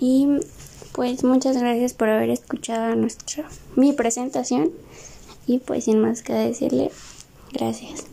Y pues muchas gracias por haber escuchado nuestra mi presentación y pues sin más que decirle, gracias.